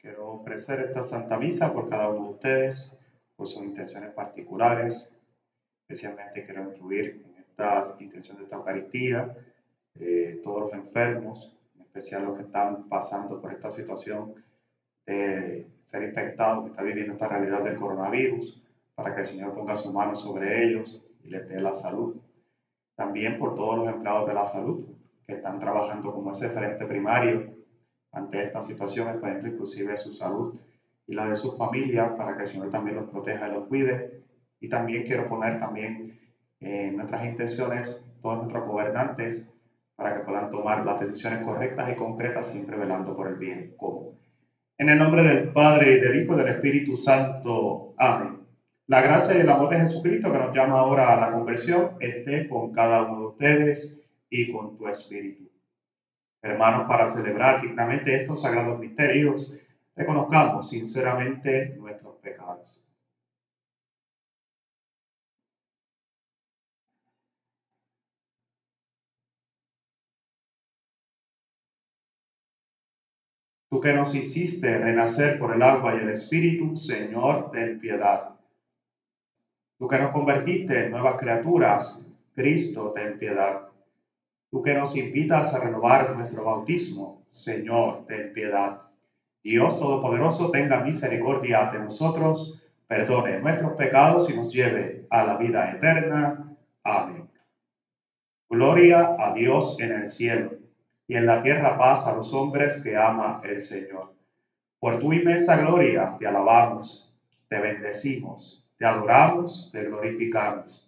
Quiero ofrecer esta Santa Misa por cada uno de ustedes, por sus intenciones particulares. Especialmente quiero incluir en estas intenciones de esta Eucaristía eh, todos los enfermos, en especial los que están pasando por esta situación de ser infectados, que están viviendo esta realidad del coronavirus, para que el Señor ponga su mano sobre ellos y les dé la salud. También por todos los empleados de la salud que están trabajando como ese frente primario ante esta situación, ejemplo, inclusive su salud y la de sus familias, para que el Señor también los proteja y los cuide. Y también quiero poner también en nuestras intenciones todos nuestros gobernantes para que puedan tomar las decisiones correctas y concretas, siempre velando por el bien común. En el nombre del Padre, del Hijo y del Espíritu Santo. Amén. La gracia y el amor de Jesucristo que nos llama ahora a la conversión esté con cada uno de ustedes y con tu espíritu hermanos, para celebrar dignamente estos sagrados misterios, reconozcamos sinceramente nuestros pecados. Tú que nos hiciste renacer por el agua y el Espíritu, Señor, ten piedad. Tú que nos convertiste en nuevas criaturas, Cristo, ten piedad. Tú que nos invitas a renovar nuestro bautismo, Señor, ten piedad. Dios Todopoderoso, tenga misericordia de nosotros, perdone nuestros pecados y nos lleve a la vida eterna. Amén. Gloria a Dios en el cielo y en la tierra paz a los hombres que ama el Señor. Por tu inmensa gloria te alabamos, te bendecimos, te adoramos, te glorificamos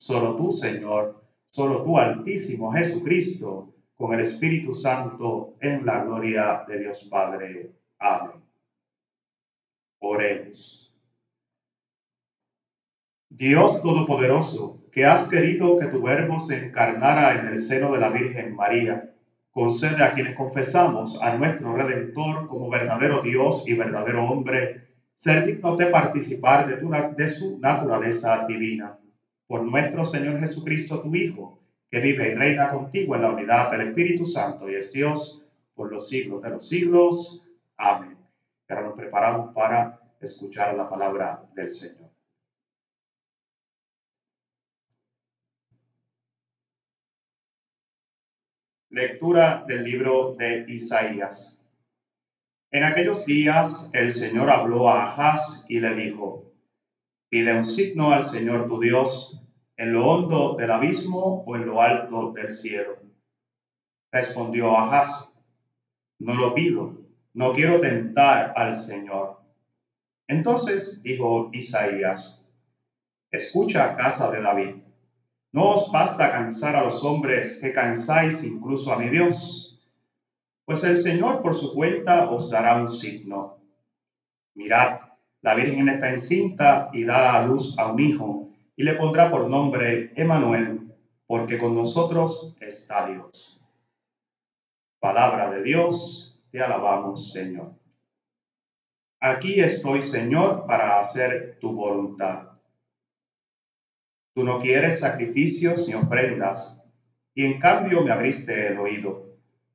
Solo tú, Señor, solo tú, Altísimo Jesucristo, con el Espíritu Santo, en la gloria de Dios Padre. Amén. Oremos. Dios Todopoderoso, que has querido que tu verbo se encarnara en el seno de la Virgen María, concede a quienes confesamos a nuestro Redentor como verdadero Dios y verdadero hombre, ser dignos de participar de, tu, de su naturaleza divina por nuestro Señor Jesucristo, tu Hijo, que vive y reina contigo en la unidad del Espíritu Santo y es Dios por los siglos de los siglos. Amén. ahora nos preparamos para escuchar la palabra del Señor. Lectura del libro de Isaías. En aquellos días el Señor habló a Ahaz y le dijo, Pide un signo al Señor tu Dios en lo hondo del abismo o en lo alto del cielo. Respondió Ahaz, no lo pido, no quiero tentar al Señor. Entonces dijo Isaías, escucha casa de David, no os basta cansar a los hombres que cansáis incluso a mi Dios, pues el Señor por su cuenta os dará un signo. Mirad, la Virgen está encinta y da a luz a un hijo y le pondrá por nombre Emanuel, porque con nosotros está Dios. Palabra de Dios, te alabamos, Señor. Aquí estoy, Señor, para hacer tu voluntad. Tú no quieres sacrificios ni ofrendas, y en cambio me abriste el oído.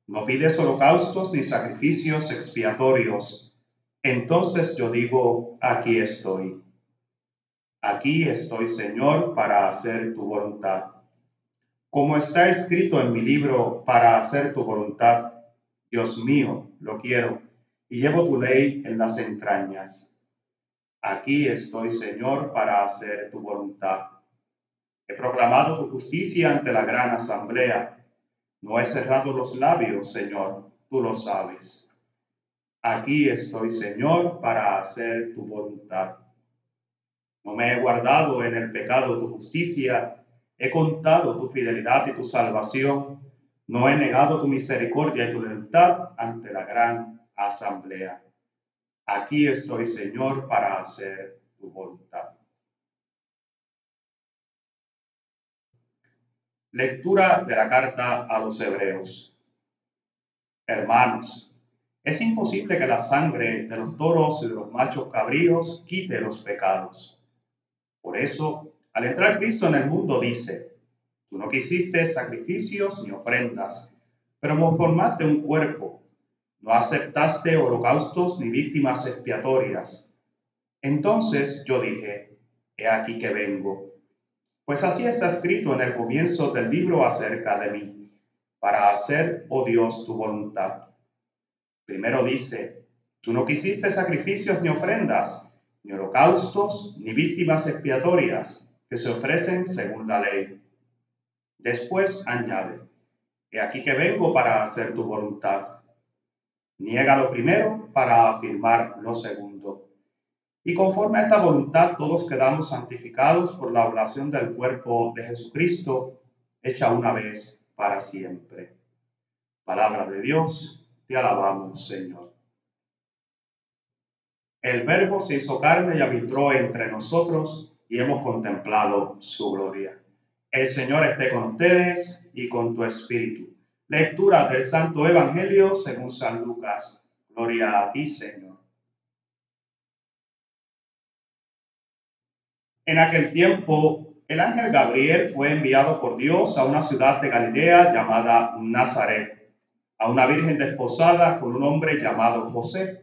No pides holocaustos ni sacrificios expiatorios entonces yo digo, aquí estoy. Aquí estoy, Señor, para hacer tu voluntad. Como está escrito en mi libro, para hacer tu voluntad, Dios mío, lo quiero, y llevo tu ley en las entrañas. Aquí estoy, Señor, para hacer tu voluntad. He proclamado tu justicia ante la gran asamblea. No he cerrado los labios, Señor, tú lo sabes. Aquí estoy, Señor, para hacer tu voluntad. No me he guardado en el pecado tu justicia, he contado tu fidelidad y tu salvación, no he negado tu misericordia y tu lealtad ante la gran asamblea. Aquí estoy, Señor, para hacer tu voluntad. Lectura de la carta a los Hebreos. Hermanos, es imposible que la sangre de los toros y de los machos cabríos quite los pecados. Por eso, al entrar Cristo en el mundo, dice, tú no quisiste sacrificios ni ofrendas, pero formaste un cuerpo no aceptaste holocaustos ni víctimas expiatorias. Entonces yo dije, he aquí que vengo. Pues así está escrito en el comienzo del libro acerca de mí, para hacer, oh Dios, tu voluntad. Primero dice, tú no quisiste sacrificios ni ofrendas, ni holocaustos, ni víctimas expiatorias, que se ofrecen según la ley. Después añade, he aquí que vengo para hacer tu voluntad Niega lo primero para afirmar lo segundo. Y conforme a esta voluntad todos quedamos santificados por la oración del cuerpo de Jesucristo, hecha una vez para siempre. Palabra de Dios, te alabamos, Señor. El Verbo se hizo carne y habitó entre nosotros y hemos contemplado su gloria. El Señor esté con ustedes y con tu espíritu Lectura del Santo Evangelio según San Lucas. Gloria a ti, Señor. En aquel tiempo, el ángel Gabriel fue enviado por Dios a una ciudad de Galilea llamada Nazaret, a una virgen desposada con un hombre llamado José,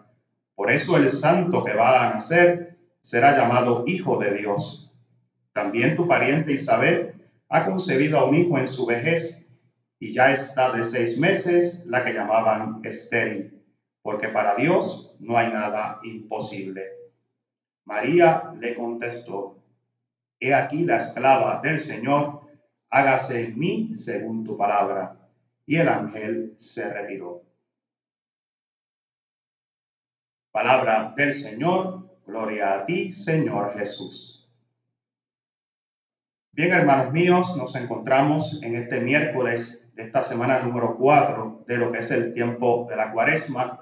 Por eso el santo que va a nacer será llamado Hijo de Dios. También tu pariente Isabel ha concebido a un hijo en su vejez y ya está de seis meses la que llamaban estéril, porque para Dios no hay nada imposible. María le contestó, He aquí la esclava del Señor, hágase en mí según tu palabra. Y el ángel se retiró. Palabra del Señor, gloria a ti, Señor Jesús. Bien, hermanos míos, nos encontramos en este miércoles de esta semana número 4 de lo que es el tiempo de la cuaresma.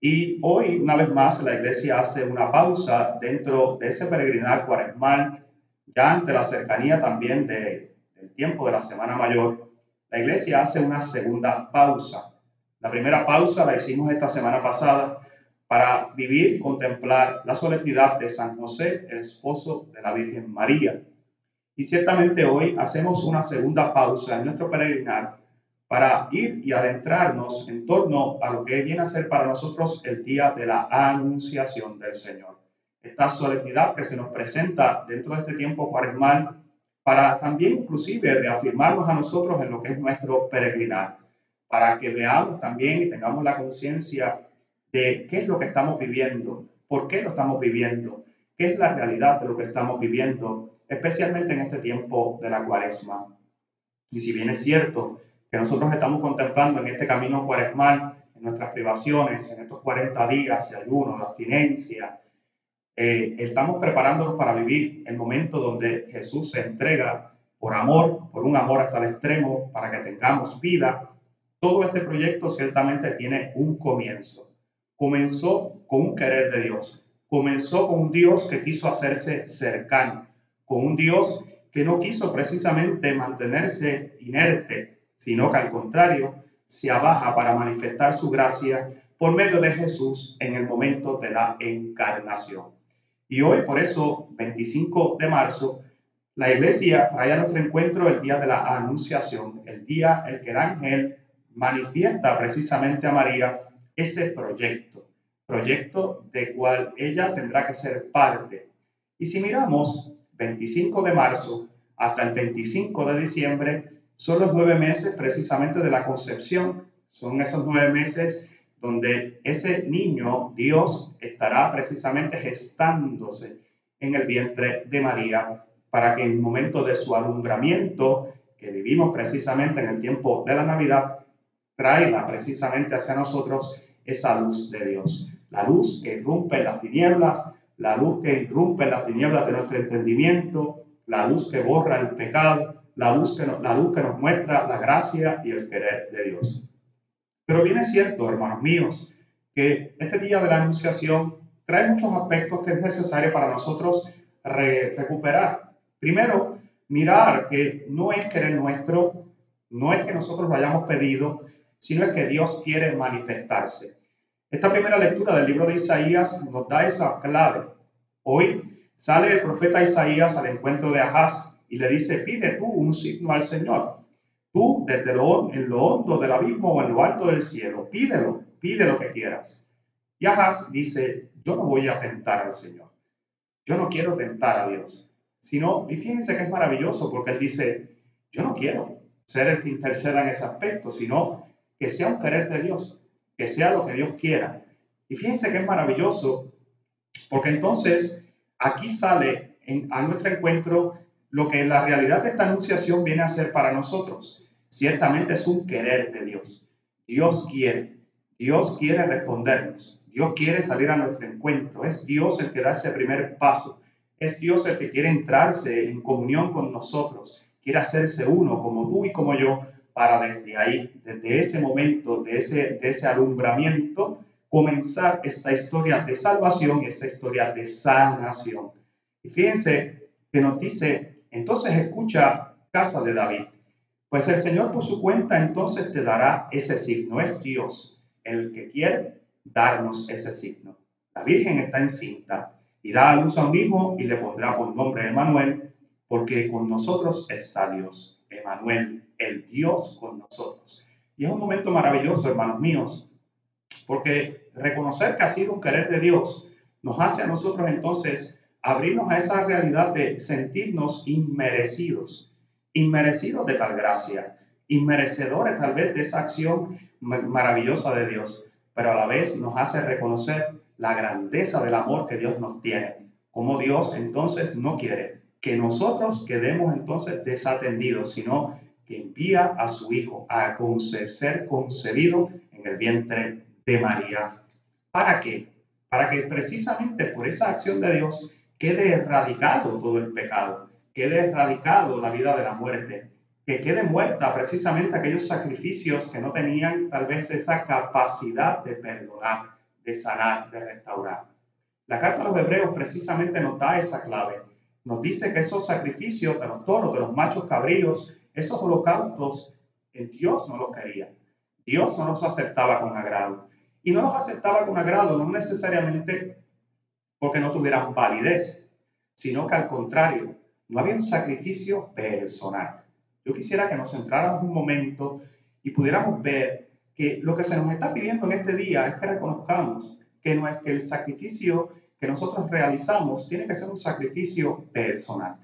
Y hoy, una vez más, la iglesia hace una pausa dentro de ese peregrinar cuaresmal, ya ante la cercanía también de, del tiempo de la Semana Mayor. La iglesia hace una segunda pausa. La primera pausa la hicimos esta semana pasada para vivir, contemplar la solemnidad de San José, el esposo de la Virgen María. Y ciertamente hoy hacemos una segunda pausa en nuestro peregrinar para ir y adentrarnos en torno a lo que viene a ser para nosotros el día de la anunciación del Señor. Esta solemnidad que se nos presenta dentro de este tiempo cuaresmal para también inclusive reafirmarnos a nosotros en lo que es nuestro peregrinar, para que veamos también y tengamos la conciencia de qué es lo que estamos viviendo, por qué lo estamos viviendo, qué es la realidad de lo que estamos viviendo especialmente en este tiempo de la cuaresma. Y si bien es cierto que nosotros estamos contemplando en este camino cuaresmal, en nuestras privaciones, en estos 40 días de ayuno, de abstinencia, eh, estamos preparándonos para vivir el momento donde Jesús se entrega por amor, por un amor hasta el extremo, para que tengamos vida. Todo este proyecto ciertamente tiene un comienzo. Comenzó con un querer de Dios. Comenzó con un Dios que quiso hacerse cercano con un Dios que no quiso precisamente mantenerse inerte, sino que al contrario se abaja para manifestar su gracia, por medio de Jesús en el momento de la encarnación. Y hoy, por eso, 25 de marzo, la iglesia trae a nuestro encuentro el día de la anunciación, el día en que el ángel manifiesta precisamente a María ese proyecto, proyecto de cual ella tendrá que ser parte. Y si miramos 25 de marzo hasta el 25 de diciembre, son los nueve meses precisamente de la concepción, son esos nueve meses donde ese niño, Dios, estará precisamente gestándose en el vientre de María para que en el momento de su alumbramiento, que vivimos precisamente en el tiempo de la Navidad, traiga precisamente hacia nosotros esa luz de Dios. La luz que irrumpe las tinieblas, la luz que irrumpe las tinieblas de nuestro entendimiento, la luz que borra el pecado, la luz que, la luz que nos muestra la gracia y el querer de Dios. Pero bien es cierto, hermanos míos, que este día de la Anunciación trae muchos aspectos que es necesario para nosotros recuperar. Primero, mirar que no es querer nuestro, no es que nosotros lo hayamos pedido, sino es que Dios quiere manifestarse. Esta primera lectura del libro de Isaías nos da esa clave. Hoy sale el profeta Isaías al encuentro de Ahaz y le dice, pide tú un signo al Señor. Tú, desde lo, en lo hondo del abismo o en lo alto del cielo, pídelo, pide lo que quieras. Y Ahaz dice, yo no voy a tentar al Señor. Yo no quiero tentar a Dios. Sino, y fíjense que es maravilloso porque él dice, yo no quiero ser el que interceda en ese aspecto, sino que sea un querer de Dios, que sea lo que Dios quiera. Y fíjense que es maravilloso porque entonces aquí sale en, a nuestro encuentro lo que la realidad de esta anunciación viene a ser para nosotros. Ciertamente es un querer de Dios. Dios quiere, Dios quiere respondernos, Dios quiere salir a nuestro encuentro, es Dios el que da ese primer paso, es Dios el que quiere entrarse en comunión con nosotros, quiere hacerse uno como tú y como yo, para desde ahí, desde ese momento, de ese, de ese alumbramiento, comenzar esta historia de salvación esta historia de sanación. Y fíjense que nos dice entonces escucha, casa de David, pues el Señor por su cuenta entonces te dará ese signo. Es Dios el que quiere darnos ese signo. La Virgen está encinta y da a luz a un hijo y le pondrá por nombre Emanuel, porque con nosotros está Dios. Emanuel, el Dios con nosotros. Y es un momento maravilloso, hermanos míos, porque reconocer que ha sido un querer de Dios nos hace a nosotros entonces abrirnos a esa realidad de sentirnos inmerecidos, inmerecidos de tal gracia, inmerecedores tal vez de esa acción maravillosa de Dios, pero a la vez nos hace reconocer la grandeza del amor que Dios nos tiene, como Dios entonces no quiere que nosotros quedemos entonces desatendidos, sino envía a su Hijo a ser concebido en el vientre de María. ¿Para qué? Para que precisamente por esa acción de Dios quede erradicado todo el pecado, quede erradicado la vida de la muerte, que quede muerta precisamente aquellos sacrificios que no tenían tal vez esa capacidad de perdonar, de sanar, de restaurar. La carta a los hebreos precisamente nos da esa clave. Nos dice que esos sacrificios de los toros, de los machos cabríos, esos holocaustos, en Dios no los quería. Dios no los aceptaba con agrado. Y no los aceptaba con agrado, no necesariamente porque no tuvieran validez, sino que al contrario, no había un sacrificio personal. Yo quisiera que nos centráramos un momento y pudiéramos ver que lo que se nos está pidiendo en este día es que reconozcamos que, no es que el sacrificio que nosotros realizamos tiene que ser un sacrificio personal,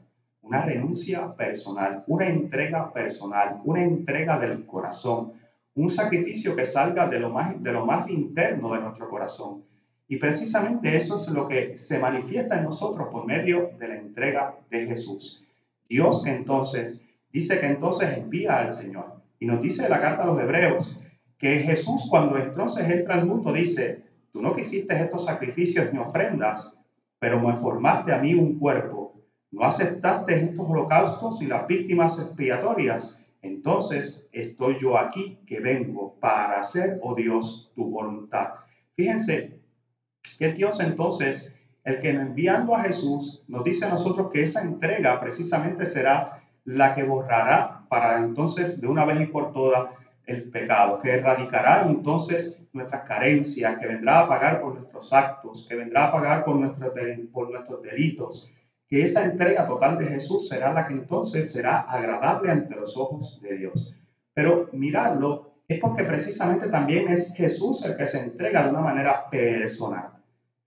una renuncia personal, una entrega personal, una entrega del corazón, un sacrificio que salga de lo más, de lo más interno de nuestro corazón y precisamente eso es lo que se manifiesta en nosotros por medio de la entrega de Jesús. Dios entonces dice que entonces envía al Señor. Y nos dice la carta a los hebreos que Jesús cuando entonces entra al mundo dice, tú no quisiste estos sacrificios ni ofrendas, pero me formaste a mí un cuerpo. No aceptaste estos holocaustos y las víctimas expiatorias. Entonces estoy yo aquí que vengo para hacer, oh Dios, tu voluntad. Fíjense, que Dios entonces, el que enviando a Jesús, nos dice a nosotros que esa entrega precisamente será la que borrará para entonces de una vez y por todas el pecado, que erradicará entonces nuestras carencias, que vendrá a pagar por nuestros actos, que vendrá a pagar por nuestros, por nuestros delitos, que esa entrega total de Jesús será la que entonces será agradable ante los ojos de Dios. Pero mirarlo es porque precisamente también es Jesús el que se entrega de una manera personal.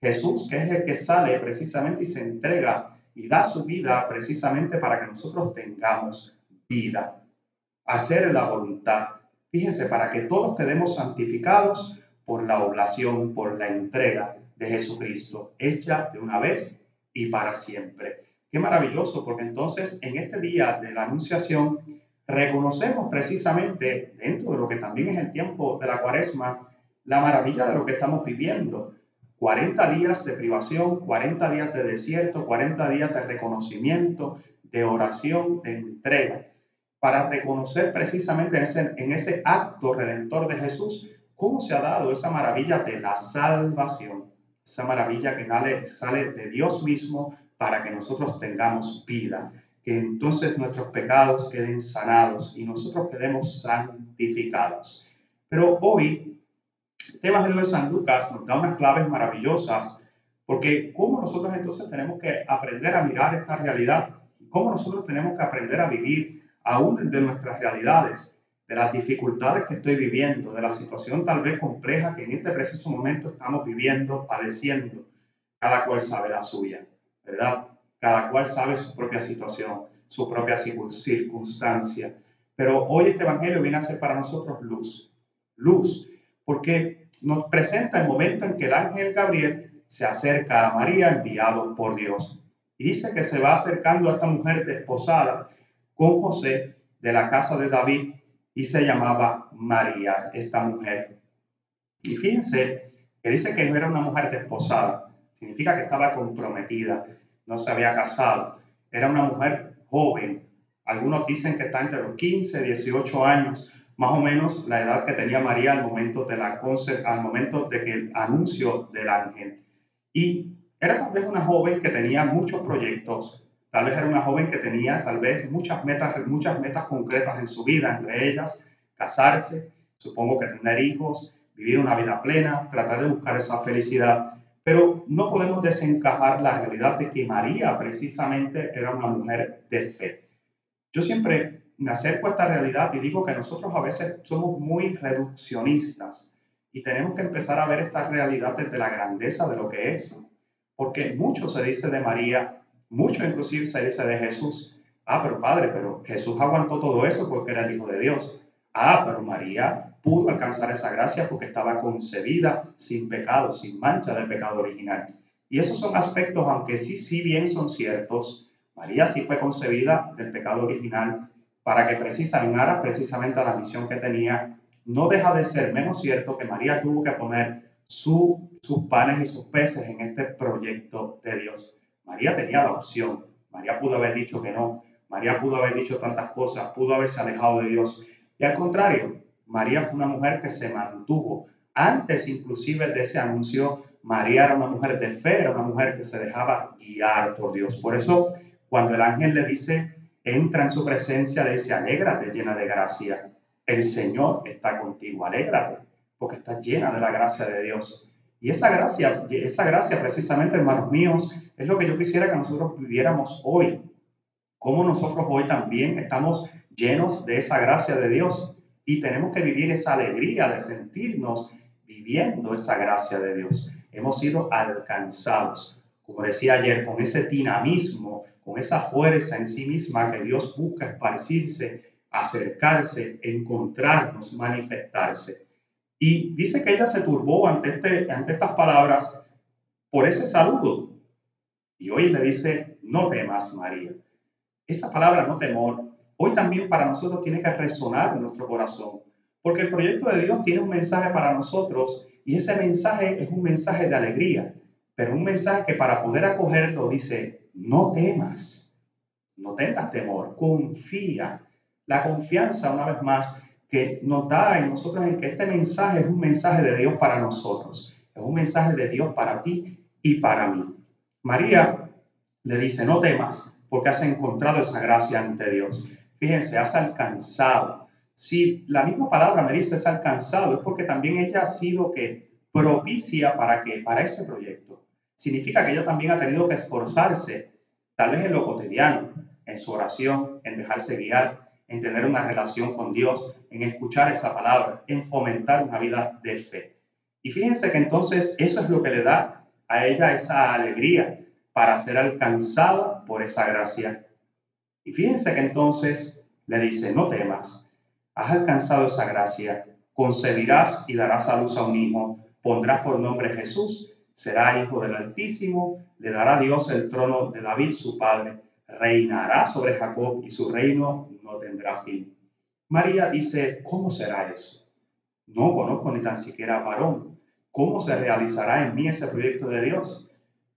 Jesús que es el que sale precisamente y se entrega y da su vida precisamente para que nosotros tengamos vida. Hacer la voluntad Fíjense, para que todos quedemos santificados por la oblación, por la entrega de Jesucristo, hecha de una vez y para siempre. Qué maravilloso, porque entonces en este día de la Anunciación reconocemos precisamente, dentro de lo que también es el tiempo de la cuaresma, la maravilla de lo que estamos viviendo. 40 días de privación, 40 días de desierto, 40 días de reconocimiento, de oración, de entrega para reconocer precisamente en ese, en ese acto redentor de Jesús cómo se ha dado esa maravilla de la salvación, esa maravilla que sale, sale de Dios mismo para que nosotros tengamos vida, que entonces nuestros pecados queden sanados y nosotros quedemos santificados. Pero hoy, el Evangelio de San Lucas nos da unas claves maravillosas, porque cómo nosotros entonces tenemos que aprender a mirar esta realidad, cómo nosotros tenemos que aprender a vivir aún de nuestras realidades, de las dificultades que estoy viviendo, de la situación tal vez compleja que en este preciso momento estamos viviendo, padeciendo. Cada cual sabe la suya, ¿verdad? Cada cual sabe su propia situación, su propia circunstancia. Pero hoy este Evangelio viene a ser para nosotros luz. Luz, porque nos presenta el momento en que el ángel Gabriel se acerca a María enviado por Dios. Y dice que se va acercando a esta mujer desposada con José de la casa de David y se llamaba María, esta mujer. Y fíjense que dice que no era una mujer desposada, significa que estaba comprometida, no se había casado, era una mujer joven. Algunos dicen que está entre los 15 y 18 años, más o menos la edad que tenía María al momento, de la, al momento de que el anuncio del ángel. Y era tal vez una joven que tenía muchos proyectos, Tal vez era una joven que tenía tal vez muchas metas, muchas metas concretas en su vida, entre ellas casarse, supongo que tener hijos, vivir una vida plena, tratar de buscar esa felicidad. Pero no podemos desencajar la realidad de que María precisamente era una mujer de fe. Yo siempre me acerco a esta realidad y digo que nosotros a veces somos muy reduccionistas y tenemos que empezar a ver esta realidad desde la grandeza de lo que es. Porque mucho se dice de María mucho inclusive se dice de Jesús. Ah, pero Padre, pero Jesús aguantó todo eso porque era el Hijo de Dios. Ah, pero María pudo alcanzar esa gracia porque estaba concebida sin pecado, sin mancha del pecado original. Y esos son aspectos, aunque sí, sí bien son ciertos. María sí fue concebida del pecado original para que precisara precisamente a la misión que tenía. No deja de ser menos cierto que María tuvo que poner sus panes y sus peces en este proyecto de Dios. María tenía la opción. María pudo haber dicho que no. María pudo haber dicho tantas cosas, pudo haberse alejado de Dios. Y al contrario, María fue una mujer que se mantuvo. Antes inclusive de ese anuncio, María era una mujer de fe, era una mujer que se dejaba guiar por Dios. Por eso, cuando el ángel le dice, entra en su presencia, le dice, alégrate llena de gracia. El Señor está contigo, alégrate, porque estás llena de la gracia de Dios. Y esa gracia, esa gracia precisamente, hermanos míos, es lo que yo quisiera que nosotros viviéramos hoy. Como nosotros hoy también estamos llenos de esa gracia de Dios y tenemos que vivir esa alegría de sentirnos viviendo esa gracia de Dios. Hemos sido alcanzados, como decía ayer, con ese dinamismo, con esa fuerza en sí misma que Dios busca esparcirse, acercarse, encontrarnos, manifestarse. Y dice que ella se turbó ante, este, ante estas palabras por ese saludo. Y hoy le dice, no temas, María. Esa palabra, no temor, hoy también para nosotros tiene que resonar en nuestro corazón. Porque el proyecto de Dios tiene un mensaje para nosotros y ese mensaje es un mensaje de alegría, pero un mensaje que para poder acogerlo dice, no temas, no tengas temor, confía. La confianza, una vez más, que nos da en nosotros en que este mensaje es un mensaje de Dios para nosotros, es un mensaje de Dios para ti y para mí. María le dice, no temas, porque has encontrado esa gracia ante Dios. Fíjense, has alcanzado, Si la misma palabra me dice es alcanzado, es porque también ella ha sido que propicia para que para ese proyecto. Significa que ella también ha tenido que esforzarse, tal vez en lo cotidiano, en su oración, en dejarse guiar, en tener una relación con Dios, en escuchar esa palabra, en fomentar una vida de fe. Y fíjense que entonces eso es lo que le da a ella esa alegría para ser alcanzada por esa gracia. Y fíjense que entonces le dice, no temas, has alcanzado esa gracia, concebirás y darás a luz a un hijo, pondrás por nombre Jesús, será hijo del Altísimo, le dará Dios el trono de David su padre, reinará sobre Jacob y su reino no tendrá fin. María dice, ¿cómo será eso? No conozco ni tan siquiera varón. ¿Cómo se realizará en mí ese proyecto de Dios?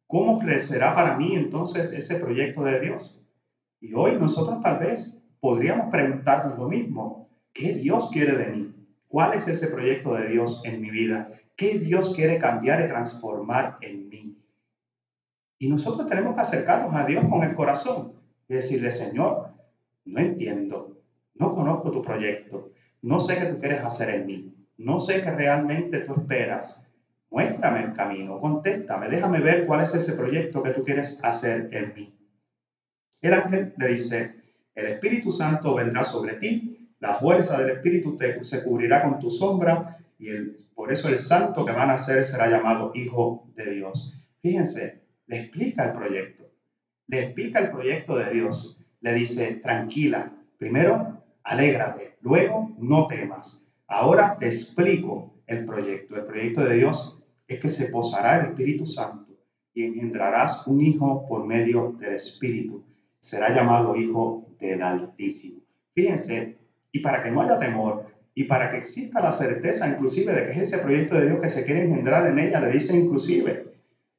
¿Cómo crecerá para mí entonces ese proyecto de Dios? Y hoy nosotros tal vez podríamos preguntarnos lo mismo. ¿Qué Dios quiere de mí? ¿Cuál es ese proyecto de Dios en mi vida? ¿Qué Dios quiere cambiar y transformar en mí? Y nosotros tenemos que acercarnos a Dios con el corazón y decirle, Señor, no entiendo, no conozco tu proyecto, no sé qué tú quieres hacer en mí, no sé qué realmente tú esperas. Muéstrame el camino, contéstame, déjame ver cuál es ese proyecto que tú quieres hacer en mí. El ángel le dice, el Espíritu Santo vendrá sobre ti, la fuerza del Espíritu te, se cubrirá con tu sombra y el, por eso el santo que van a nacer será llamado Hijo de Dios. Fíjense, le explica el proyecto, le explica el proyecto de Dios, le dice, tranquila, primero, alégrate, luego, no temas. Ahora te explico el proyecto. El proyecto de Dios es que se posará el Espíritu Santo y engendrarás un hijo por medio del Espíritu. Será llamado Hijo del Altísimo. Fíjense, y para que no haya temor, y para que exista la certeza inclusive de que es ese proyecto de Dios que se quiere engendrar en ella, le dice inclusive,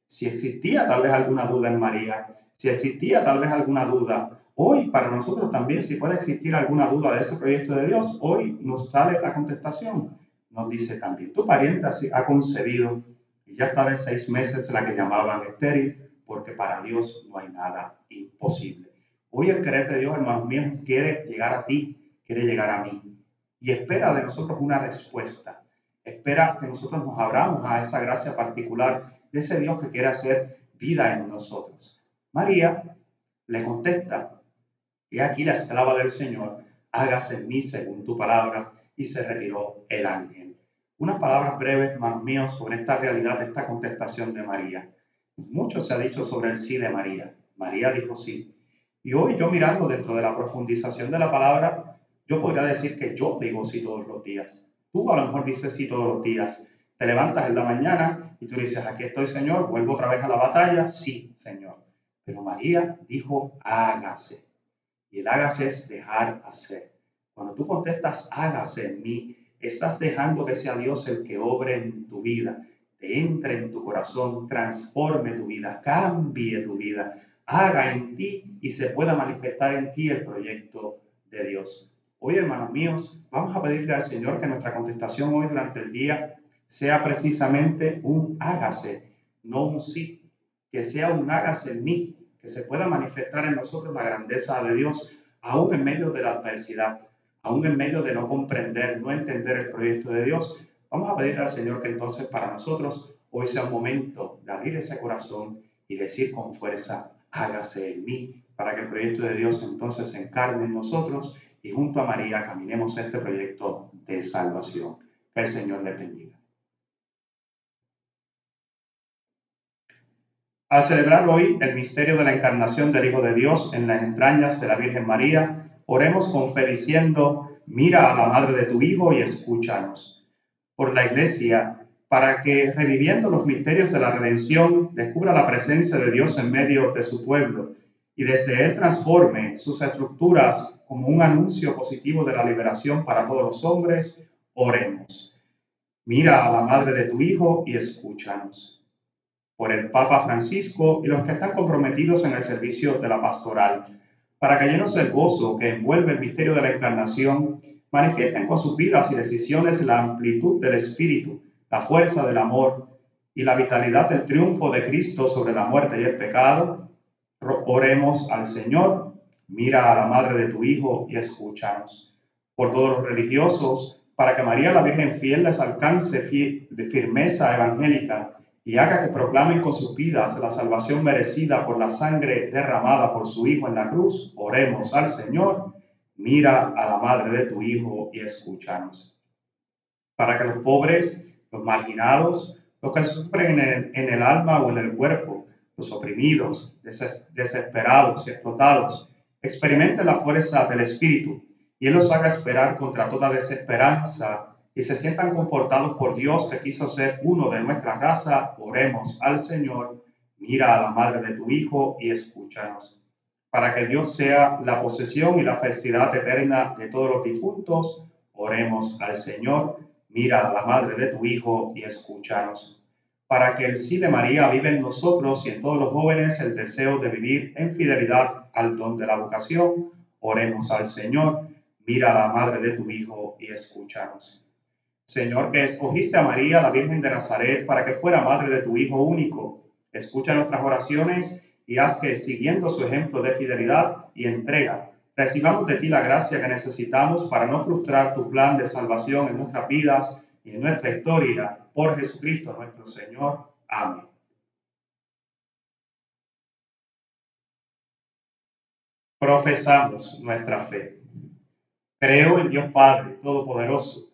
si existía tal vez alguna duda en María, si existía tal vez alguna duda, hoy para nosotros también, si puede existir alguna duda de ese proyecto de Dios, hoy nos sale la contestación. Nos dice también, tu pariente ha concebido y ya estaba en seis meses la que llamaban estéril, porque para Dios no hay nada imposible. Hoy el querer de Dios, hermanos míos, quiere llegar a ti, quiere llegar a mí y espera de nosotros una respuesta. Espera que nosotros nos abramos a esa gracia particular de ese Dios que quiere hacer vida en nosotros. María le contesta, y aquí la esclava del Señor, hágase en mí según tu palabra, y se retiró el ángel. Unas palabras breves, hermanos míos, sobre esta realidad esta contestación de María. Mucho se ha dicho sobre el sí de María. María dijo sí. Y hoy yo mirando dentro de la profundización de la palabra, yo podría decir que yo digo sí todos los días. Tú a lo mejor dices sí todos los días. Te levantas en la mañana y tú dices, aquí estoy, Señor, vuelvo otra vez a la batalla. Sí, Señor. Pero María dijo, hágase. Y el hágase es dejar hacer. Cuando tú contestas, hágase en mí, estás dejando que sea Dios el que obre en tu vida, te entre en tu corazón, transforme tu vida, cambie tu vida, haga en ti y se pueda manifestar en ti el proyecto de Dios. Hoy, hermanos míos, vamos a pedirle al Señor que nuestra contestación hoy durante el día sea precisamente un hágase, no un sí, que sea un hágase en mí, que se pueda manifestar en nosotros la grandeza de Dios, aún en medio de la adversidad, aún en medio de no comprender, no entender el proyecto de Dios. Vamos a pedirle al Señor que entonces para nosotros hoy sea un momento de abrir ese corazón y decir con fuerza, hágase en mí, para que el proyecto de Dios entonces se encarne en nosotros y junto a María caminemos este proyecto de salvación. Que el Señor le bendiga. Al celebrar hoy el misterio de la encarnación del Hijo de Dios en las entrañas de la Virgen María, oremos con fe diciendo, mira a la madre de tu Hijo y escúchanos. Por la Iglesia, para que, reviviendo los misterios de la redención, descubra la presencia de Dios en medio de su pueblo y desde él transforme sus estructuras como un anuncio positivo de la liberación para todos los hombres, oremos. Mira a la madre de tu Hijo y escúchanos por el Papa Francisco y los que están comprometidos en el servicio de la pastoral, para que llenos del gozo que envuelve el misterio de la encarnación, manifiesten con sus vidas y decisiones la amplitud del Espíritu, la fuerza del amor y la vitalidad del triunfo de Cristo sobre la muerte y el pecado, oremos al Señor, mira a la madre de tu Hijo y escúchanos. por todos los religiosos, para que María la Virgen fiel les alcance de firmeza evangélica y haga que proclamen con sus vidas la salvación merecida por la sangre derramada por su Hijo en la cruz, oremos al Señor, mira a la madre de tu Hijo y escúchanos. Para que los pobres, los marginados, los que sufren en el, alma o en el cuerpo, los oprimidos, desesperados y explotados, experimenten la fuerza del Espíritu y Él los haga esperar contra toda desesperanza y se sientan confortados por Dios que quiso ser uno de nuestra raza, oremos al Señor, mira a la madre de tu Hijo y escúchanos. Para que Dios sea la posesión y la felicidad eterna de todos los difuntos, oremos al Señor, mira a la madre de tu Hijo y escúchanos. Para que el sí de María vive en nosotros y en todos los jóvenes el deseo de vivir en fidelidad al don de la vocación, oremos al Señor, mira a la madre de tu Hijo y escúchanos. Señor, que escogiste a María, la Virgen de Nazaret, para que fuera madre de tu Hijo único, escucha nuestras oraciones y haz que, siguiendo su ejemplo de fidelidad y entrega, recibamos de ti la gracia que necesitamos para no frustrar tu plan de salvación en nuestras vidas y en nuestra historia. Por Jesucristo nuestro Señor. Amén. Profesamos nuestra fe. Creo en Dios Padre Todopoderoso,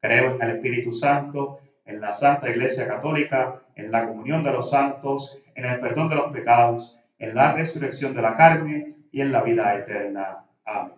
Creo en el Espíritu Santo, en la Santa Iglesia Católica, en la comunión de los santos, en el perdón de los pecados, en la resurrección de la carne y en la vida eterna. Amén.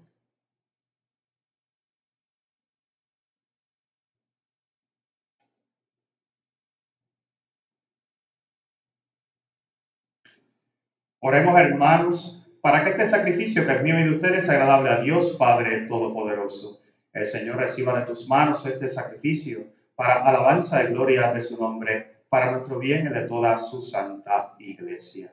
Oremos, hermanos, para que este sacrificio que es mío y de ustedes sea agradable a Dios Padre Todopoderoso. El Señor reciba de tus manos este sacrificio para alabanza y gloria de su nombre, para nuestro bien y de toda su santa iglesia.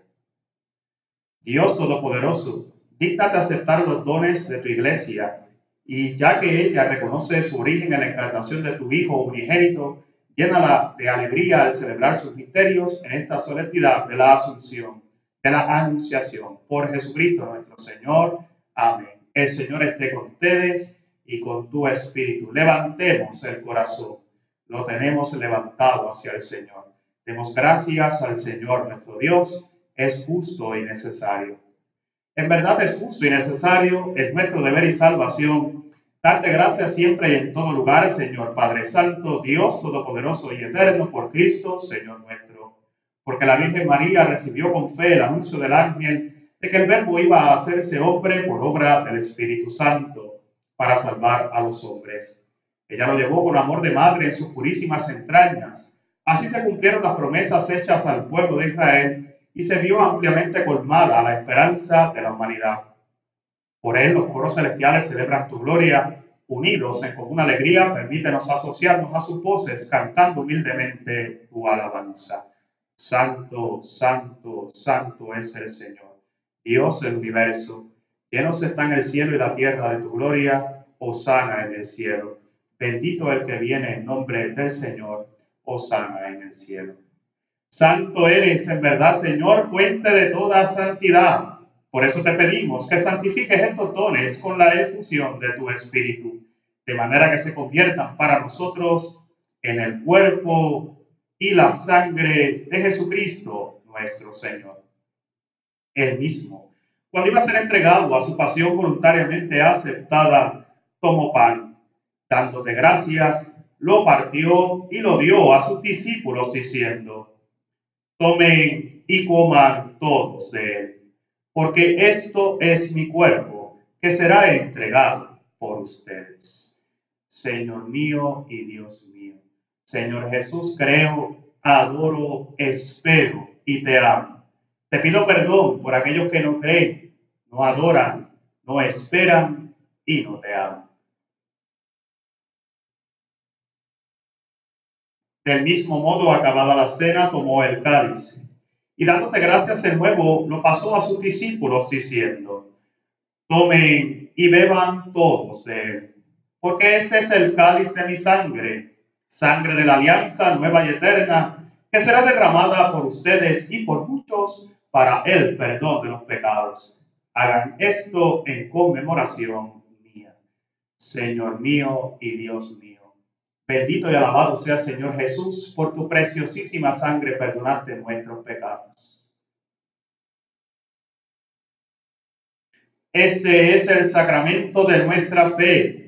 Dios Todopoderoso, díctate aceptar los dones de tu iglesia, y ya que ella reconoce su origen en la encarnación de tu Hijo unigénito, llénala de alegría al celebrar sus misterios en esta solemnidad de la Asunción de la Anunciación. Por Jesucristo nuestro Señor. Amén. El Señor esté con ustedes y con tu espíritu. Levantemos el corazón. Lo tenemos levantado hacia el Señor. Demos gracias al Señor nuestro Dios. Es justo y necesario. En verdad es justo y necesario, es nuestro deber y salvación. Darte gracias siempre y en todo lugar, Señor Padre Santo, Dios Todopoderoso y Eterno, por Cristo, Señor nuestro porque la Virgen María recibió con fe el anuncio del ángel de que el Verbo iba a hacerse hombre por obra del Espíritu Santo para salvar a los hombres. Ella lo llevó con amor de madre en sus purísimas entrañas. Así se cumplieron las promesas hechas al pueblo de Israel y se vio ampliamente colmada la esperanza de la humanidad. Por él los coros celestiales celebran tu gloria, unidos en común alegría, permítenos asociarnos a sus voces, cantando humildemente tu alabanza. Santo, santo, santo es el Señor, Dios del universo. Llenos están el cielo y la tierra de tu gloria, sana en el cielo. Bendito el que viene en nombre del Señor, sana en el cielo. Santo eres en verdad, Señor, fuente de toda santidad. Por eso te pedimos que santifiques estos dones con la efusión de tu Espíritu, de manera que se conviertan para nosotros en el cuerpo y la sangre de Jesucristo nuestro Señor. Él mismo, cuando iba a ser entregado a su pasión voluntariamente aceptada, tomó pan, dándote gracias, lo partió y lo dio a sus discípulos diciendo, tomen y coman todos de él, porque esto es mi cuerpo que será entregado por ustedes. Señor mío y Dios mío, Señor Jesús, creo, adoro, espero y te amo. Te pido perdón por aquellos que no creen, no adoran, no esperan y no te aman. Del mismo modo, acabada la cena, tomó el cáliz y dándote gracias de nuevo, lo pasó a sus discípulos diciendo, tomen y beban todos de él, porque este es el cáliz de mi sangre, sangre de la alianza nueva y eterna, que será derramada por ustedes y por muchos para el perdón de los pecados. Hagan esto en conmemoración mía. Señor mío y Dios mío Bendito y alabado sea Señor Jesús por tu preciosísima sangre perdonante nuestros pecados. Este es el sacramento de nuestra fe.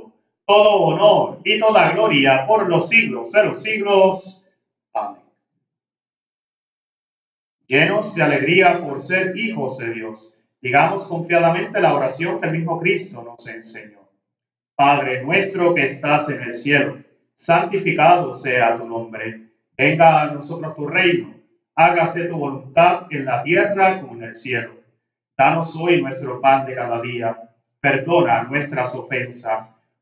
todo honor y toda gloria por los siglos de los siglos. Amén. Llenos de alegría por ser hijos de Dios, digamos confiadamente la oración que el mismo Cristo nos enseñó. Padre nuestro que estás en el cielo, santificado sea tu nombre. Venga a nosotros tu reino. Hágase tu voluntad en la tierra como en el cielo. Danos hoy nuestro pan de cada día. Perdona nuestras ofensas,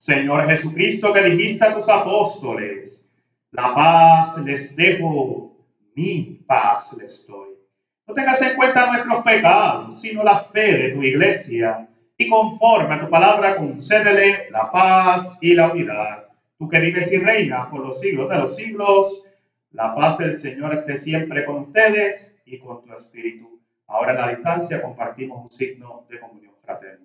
Señor Jesucristo, que dijiste a tus apóstoles, la paz les dejo, mi paz les doy. No tengas en cuenta nuestros pecados, sino la fe de tu iglesia y conforme a tu palabra concédele la paz y la unidad. Tú que vives y reinas por los siglos de los siglos, la paz del Señor esté siempre con ustedes y con tu espíritu. Ahora en la distancia compartimos un signo de comunión fraterna.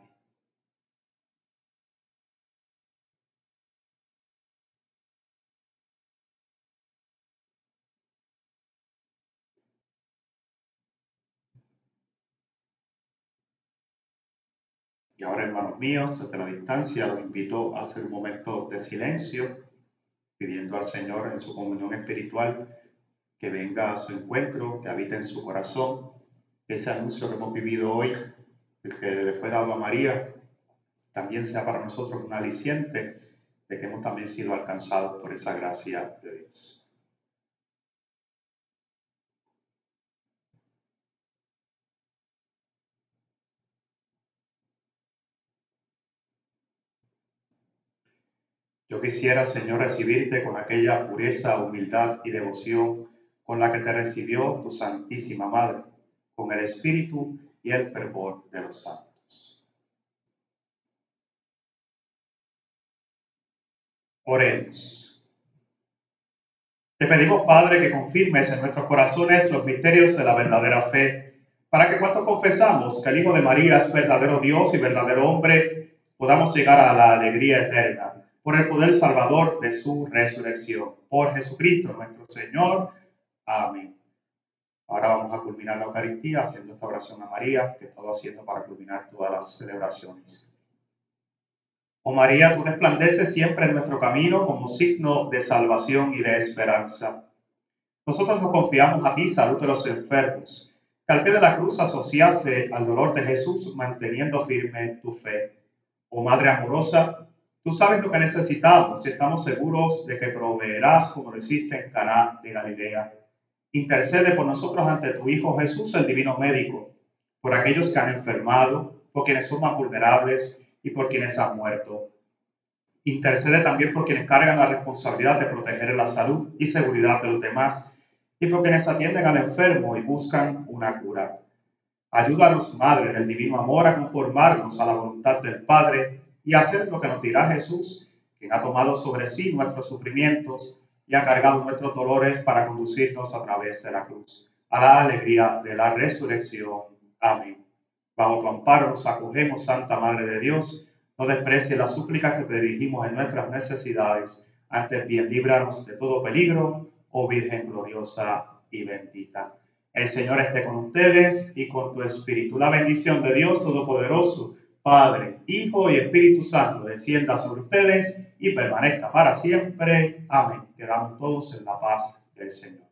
Y ahora, hermanos míos, desde la distancia, los invito a hacer un momento de silencio, pidiendo al Señor en su comunión espiritual que venga a su encuentro, que habite en su corazón. Ese anuncio que hemos vivido hoy, el que le fue dado a María, también sea para nosotros un aliciente de que hemos también sido alcanzados por esa gracia de Dios. Yo quisiera, Señor, recibirte con aquella pureza, humildad y devoción con la que te recibió tu Santísima Madre, con el espíritu y el fervor de los santos. Oremos. Te pedimos, Padre, que confirmes en nuestros corazones los misterios de la verdadera fe, para que cuando confesamos que el Hijo de María es verdadero Dios y verdadero hombre, podamos llegar a la alegría eterna por el poder salvador de su resurrección. Por Jesucristo nuestro Señor. Amén. Ahora vamos a culminar la Eucaristía haciendo esta oración a María que he estado haciendo para culminar todas las celebraciones. Oh María, tú resplandeces siempre en nuestro camino como signo de salvación y de esperanza. Nosotros nos confiamos a ti, salud de los enfermos, que al pie de la cruz asociaste al dolor de Jesús manteniendo firme tu fe. Oh Madre amorosa, Tú sabes lo que necesitamos y estamos seguros de que proveerás como lo hiciste en Caná de Galilea. Intercede por nosotros ante tu Hijo Jesús, el Divino Médico, por aquellos que han enfermado, por quienes son más vulnerables y por quienes han muerto. Intercede también por quienes cargan la responsabilidad de proteger la salud y seguridad de los demás y por quienes atienden al enfermo y buscan una cura. Ayúdanos, Madre del Divino Amor, a conformarnos a la voluntad del Padre y hacer lo que nos dirá Jesús, quien ha tomado sobre sí nuestros sufrimientos y ha cargado nuestros dolores para conducirnos a través de la cruz, a la alegría de la resurrección. Amén. Bajo tu amparo nos acogemos, Santa Madre de Dios. No desprecie la súplica que te dirigimos en nuestras necesidades. Antes bien, líbranos de todo peligro, oh Virgen gloriosa y bendita. El Señor esté con ustedes y con tu espíritu. La bendición de Dios Todopoderoso Padre, Hijo y Espíritu Santo, descienda sobre ustedes y permanezca para siempre. Amén. Quedamos todos en la paz del Señor.